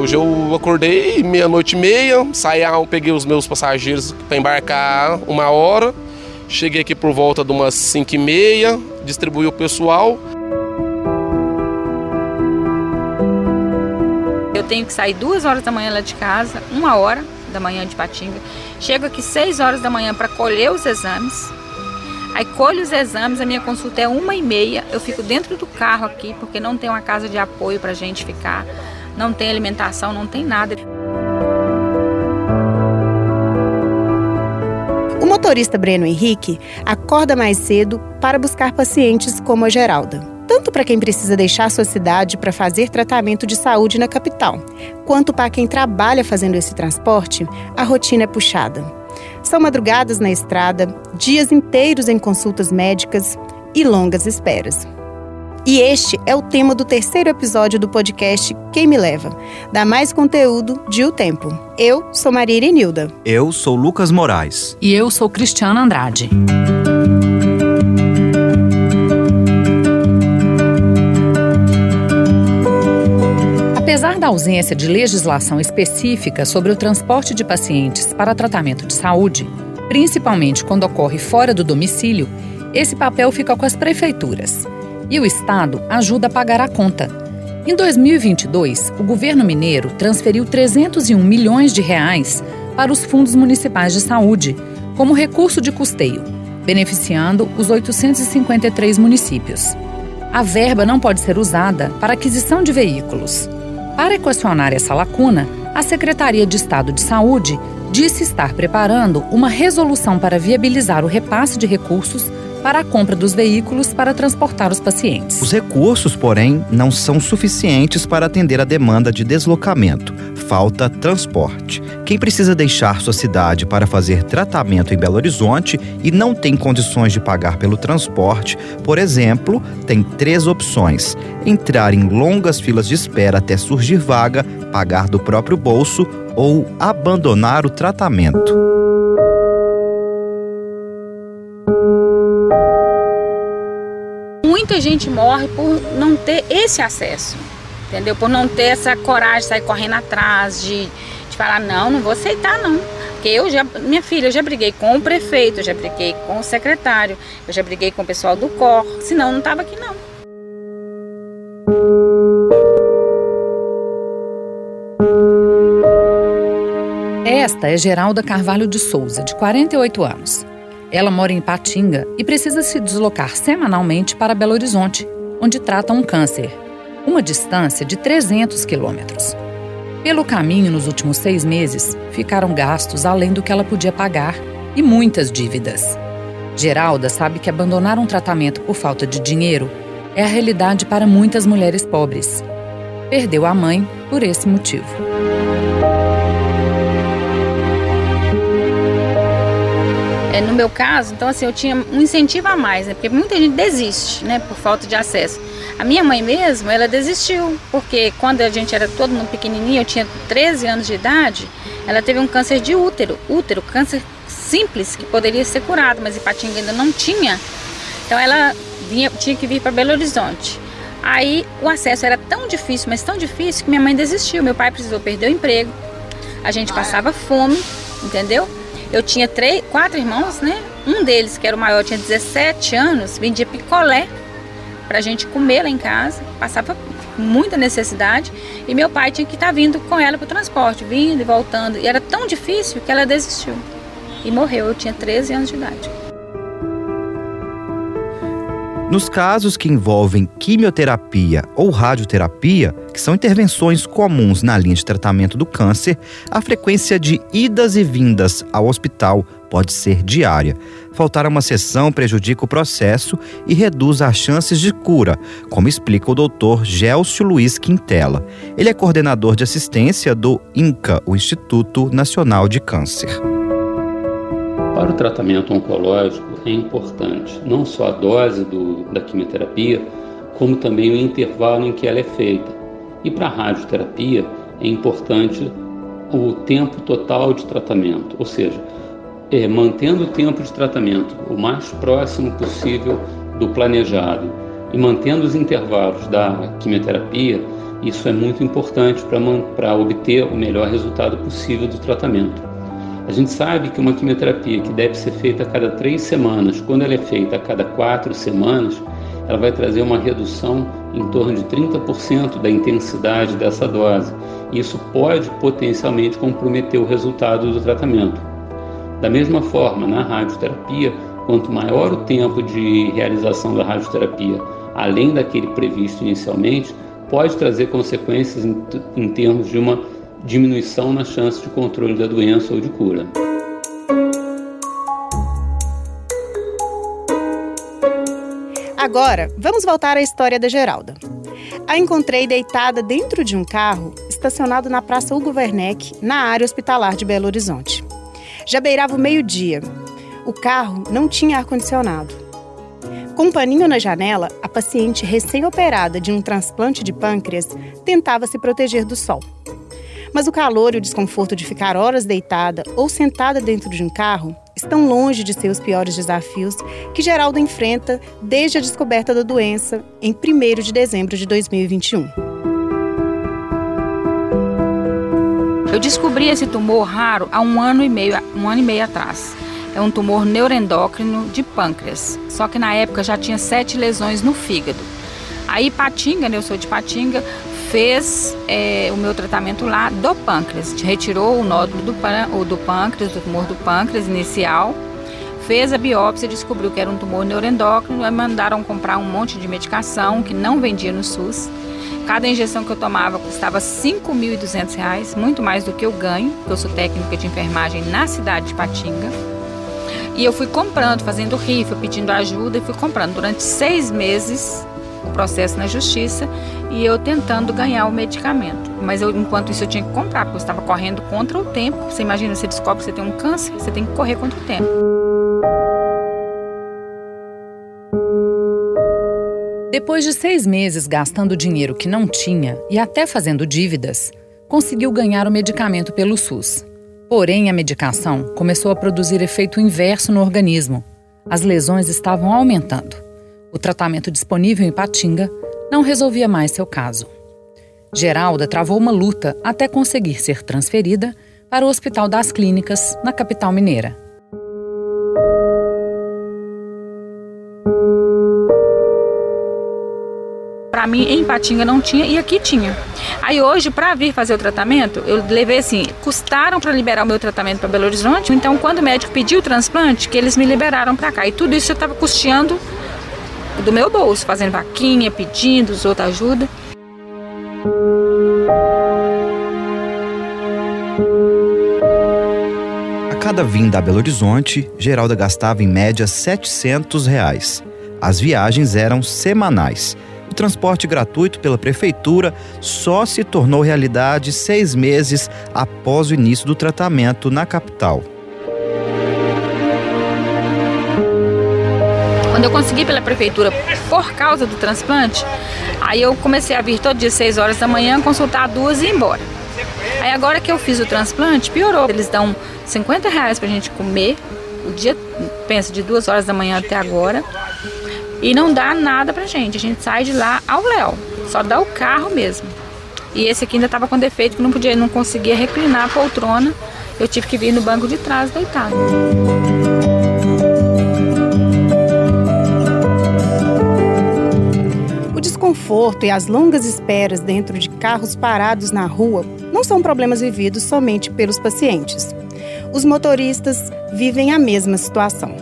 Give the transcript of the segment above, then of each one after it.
Hoje eu acordei meia-noite e meia, saí, peguei os meus passageiros para embarcar uma hora, cheguei aqui por volta de umas 5 e meia, distribuí o pessoal. Eu tenho que sair duas horas da manhã lá de casa, uma hora da manhã de Patinga. Chego aqui seis horas da manhã para colher os exames. Aí colho os exames, a minha consulta é uma e meia. Eu fico dentro do carro aqui porque não tem uma casa de apoio para gente ficar não tem alimentação, não tem nada. O motorista Breno Henrique acorda mais cedo para buscar pacientes como a Geralda. Tanto para quem precisa deixar sua cidade para fazer tratamento de saúde na capital, quanto para quem trabalha fazendo esse transporte, a rotina é puxada. São madrugadas na estrada, dias inteiros em consultas médicas e longas esperas. E este é o tema do terceiro episódio do podcast Quem Me Leva. Dá mais conteúdo de O Tempo. Eu sou Maria Irenilda. Eu sou Lucas Moraes. E eu sou Cristiana Andrade. Apesar da ausência de legislação específica sobre o transporte de pacientes para tratamento de saúde, principalmente quando ocorre fora do domicílio, esse papel fica com as prefeituras e o Estado ajuda a pagar a conta. Em 2022, o governo mineiro transferiu 301 milhões de reais para os fundos municipais de saúde, como recurso de custeio, beneficiando os 853 municípios. A verba não pode ser usada para aquisição de veículos. Para equacionar essa lacuna, a Secretaria de Estado de Saúde disse estar preparando uma resolução para viabilizar o repasse de recursos para a compra dos veículos para transportar os pacientes. Os recursos, porém, não são suficientes para atender a demanda de deslocamento. Falta transporte. Quem precisa deixar sua cidade para fazer tratamento em Belo Horizonte e não tem condições de pagar pelo transporte, por exemplo, tem três opções: entrar em longas filas de espera até surgir vaga, pagar do próprio bolso ou abandonar o tratamento. Muita gente morre por não ter esse acesso, entendeu? Por não ter essa coragem de sair correndo atrás, de, de falar, não, não vou aceitar não. Porque eu já, minha filha, eu já briguei com o prefeito, eu já briguei com o secretário, eu já briguei com o pessoal do COR, senão não estava aqui não. Esta é Geralda Carvalho de Souza, de 48 anos. Ela mora em Patinga e precisa se deslocar semanalmente para Belo Horizonte, onde trata um câncer, uma distância de 300 quilômetros. Pelo caminho, nos últimos seis meses, ficaram gastos além do que ela podia pagar e muitas dívidas. Geralda sabe que abandonar um tratamento por falta de dinheiro é a realidade para muitas mulheres pobres. Perdeu a mãe por esse motivo. No meu caso, então assim, eu tinha um incentivo a mais, né? Porque muita gente desiste, né? Por falta de acesso. A minha mãe mesmo, ela desistiu, porque quando a gente era todo mundo pequenininho, eu tinha 13 anos de idade, ela teve um câncer de útero. Útero, câncer simples, que poderia ser curado, mas Ipatinga ainda não tinha. Então ela vinha, tinha que vir para Belo Horizonte. Aí o acesso era tão difícil, mas tão difícil, que minha mãe desistiu. Meu pai precisou perder o emprego. A gente passava fome, entendeu? Eu tinha três, quatro irmãos, né? Um deles, que era o maior, tinha 17 anos, vendia picolé pra gente comer lá em casa, passava muita necessidade e meu pai tinha que estar tá vindo com ela para o transporte, vindo e voltando. E era tão difícil que ela desistiu e morreu. Eu tinha 13 anos de idade. Nos casos que envolvem quimioterapia ou radioterapia, que são intervenções comuns na linha de tratamento do câncer, a frequência de idas e vindas ao hospital pode ser diária. Faltar uma sessão prejudica o processo e reduz as chances de cura, como explica o doutor Gelcio Luiz Quintela. Ele é coordenador de assistência do INCA, o Instituto Nacional de Câncer. Para o tratamento oncológico é importante não só a dose do, da quimioterapia, como também o intervalo em que ela é feita. E para a radioterapia é importante o tempo total de tratamento, ou seja, é, mantendo o tempo de tratamento o mais próximo possível do planejado e mantendo os intervalos da quimioterapia, Isso é muito importante para obter o melhor resultado possível do tratamento. A gente sabe que uma quimioterapia que deve ser feita a cada três semanas, quando ela é feita a cada quatro semanas, ela vai trazer uma redução em torno de 30% da intensidade dessa dose. Isso pode potencialmente comprometer o resultado do tratamento. Da mesma forma, na radioterapia, quanto maior o tempo de realização da radioterapia, além daquele previsto inicialmente, pode trazer consequências em, em termos de uma diminuição na chance de controle da doença ou de cura. Agora, vamos voltar à história da Geralda. A encontrei deitada dentro de um carro estacionado na Praça Hugo Werneck, na área hospitalar de Belo Horizonte. Já beirava o meio-dia. O carro não tinha ar-condicionado. Com um paninho na janela, a paciente recém-operada de um transplante de pâncreas tentava se proteger do sol. Mas o calor e o desconforto de ficar horas deitada ou sentada dentro de um carro estão longe de ser os piores desafios que Geraldo enfrenta desde a descoberta da doença em 1 de dezembro de 2021. Eu descobri esse tumor raro há um ano e meio, um ano e meio atrás. É um tumor neuroendócrino de pâncreas. Só que na época já tinha sete lesões no fígado. Aí Patinga, né, eu sou de Patinga, fez é, o meu tratamento lá do pâncreas. Retirou o nódulo do, do pâncreas, do tumor do pâncreas inicial, fez a biópsia, descobriu que era um tumor neuroendócrino e mandaram comprar um monte de medicação que não vendia no SUS. Cada injeção que eu tomava custava R$ 5.200, muito mais do que eu ganho, porque eu sou técnica de enfermagem na cidade de Patinga. E eu fui comprando, fazendo rifa, pedindo ajuda e fui comprando durante seis meses o processo na justiça e eu tentando ganhar o medicamento. Mas eu, enquanto isso eu tinha que comprar, porque eu estava correndo contra o tempo. Você imagina, você descobre que você tem um câncer, você tem que correr contra o tempo. Depois de seis meses gastando dinheiro que não tinha e até fazendo dívidas, conseguiu ganhar o medicamento pelo SUS. Porém, a medicação começou a produzir efeito inverso no organismo. As lesões estavam aumentando. O tratamento disponível em Patinga não resolvia mais seu caso. Geralda travou uma luta até conseguir ser transferida para o Hospital das Clínicas, na capital mineira. Para mim, em Patinga não tinha e aqui tinha. Aí hoje, para vir fazer o tratamento, eu levei assim, custaram para liberar o meu tratamento para Belo Horizonte. Então, quando o médico pediu o transplante, que eles me liberaram para cá. E tudo isso eu estava custeando do meu bolso, fazendo vaquinha, pedindo os outros ajuda. A cada vinda a Belo Horizonte, Geralda gastava em média 700 reais. As viagens eram semanais. O transporte gratuito pela prefeitura só se tornou realidade seis meses após o início do tratamento na capital. Quando eu consegui pela prefeitura por causa do transplante, aí eu comecei a vir todo dia 6 horas da manhã, consultar duas e ir embora. Aí agora que eu fiz o transplante, piorou. Eles dão 50 reais pra gente comer o dia, pensa, de duas horas da manhã até agora. E não dá nada pra gente. A gente sai de lá ao léu. Só dá o carro mesmo. E esse aqui ainda tava com defeito que não podia, não conseguia reclinar a poltrona. Eu tive que vir no banco de trás deitado. Desconforto e as longas esperas dentro de carros parados na rua não são problemas vividos somente pelos pacientes. Os motoristas vivem a mesma situação.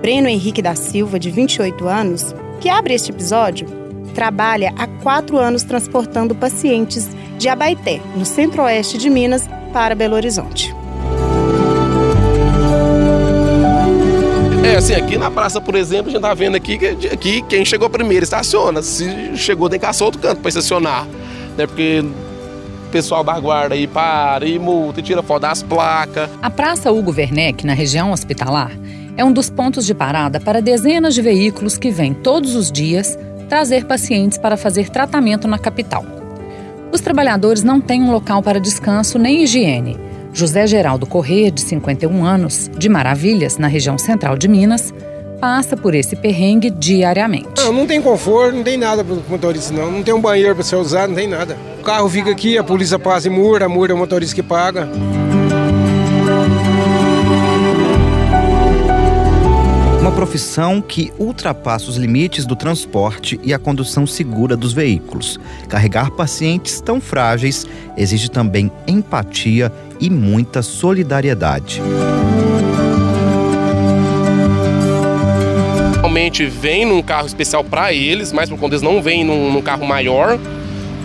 Breno Henrique da Silva, de 28 anos, que abre este episódio, trabalha há quatro anos transportando pacientes de Abaité, no centro-oeste de Minas, para Belo Horizonte. É, assim, aqui na praça, por exemplo, a gente tá vendo aqui que aqui, quem chegou primeiro estaciona. Se chegou, tem que caçar outro canto para estacionar. Né? Porque o pessoal da guarda aí para e multa e tira foto das placas. A Praça Hugo Werneck, na região hospitalar, é um dos pontos de parada para dezenas de veículos que vêm todos os dias trazer pacientes para fazer tratamento na capital. Os trabalhadores não têm um local para descanso nem higiene José Geraldo Corrêa, de 51 anos, de Maravilhas, na região central de Minas, passa por esse perrengue diariamente. Não, não tem conforto, não tem nada para o motorista, não. Não tem um banheiro para ser usado, não tem nada. O carro fica aqui, a polícia passa e mura, a mura é o motorista que paga. Uma profissão que ultrapassa os limites do transporte e a condução segura dos veículos. Carregar pacientes tão frágeis exige também empatia e muita solidariedade. Realmente vem num carro especial para eles, mas por conta eles não vêm num, num carro maior,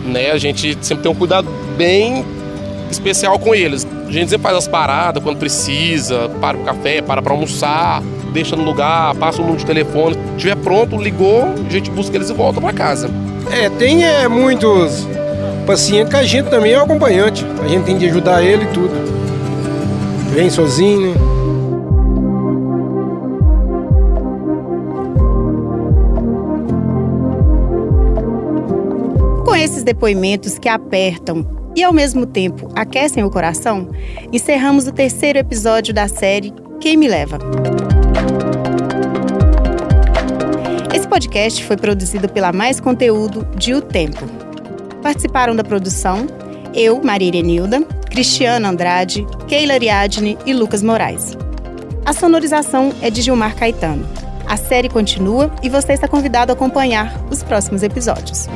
né? A gente sempre tem um cuidado bem especial com eles. A gente sempre faz as paradas quando precisa, para o café, para para almoçar, deixa no lugar, passa o número de telefone. Se estiver pronto, ligou, a gente busca eles e volta para casa. É, tem é, muitos pacientes que a gente também é acompanhante. A gente tem de ajudar ele e tudo. Vem sozinho. Com esses depoimentos que apertam e ao mesmo tempo aquecem o coração, encerramos o terceiro episódio da série Quem Me Leva. Esse podcast foi produzido pela Mais Conteúdo de O Tempo. Participaram da produção eu, Maria Irenilda, Cristiana Andrade, Keila Ariadne e Lucas Moraes. A sonorização é de Gilmar Caetano. A série continua e você está convidado a acompanhar os próximos episódios.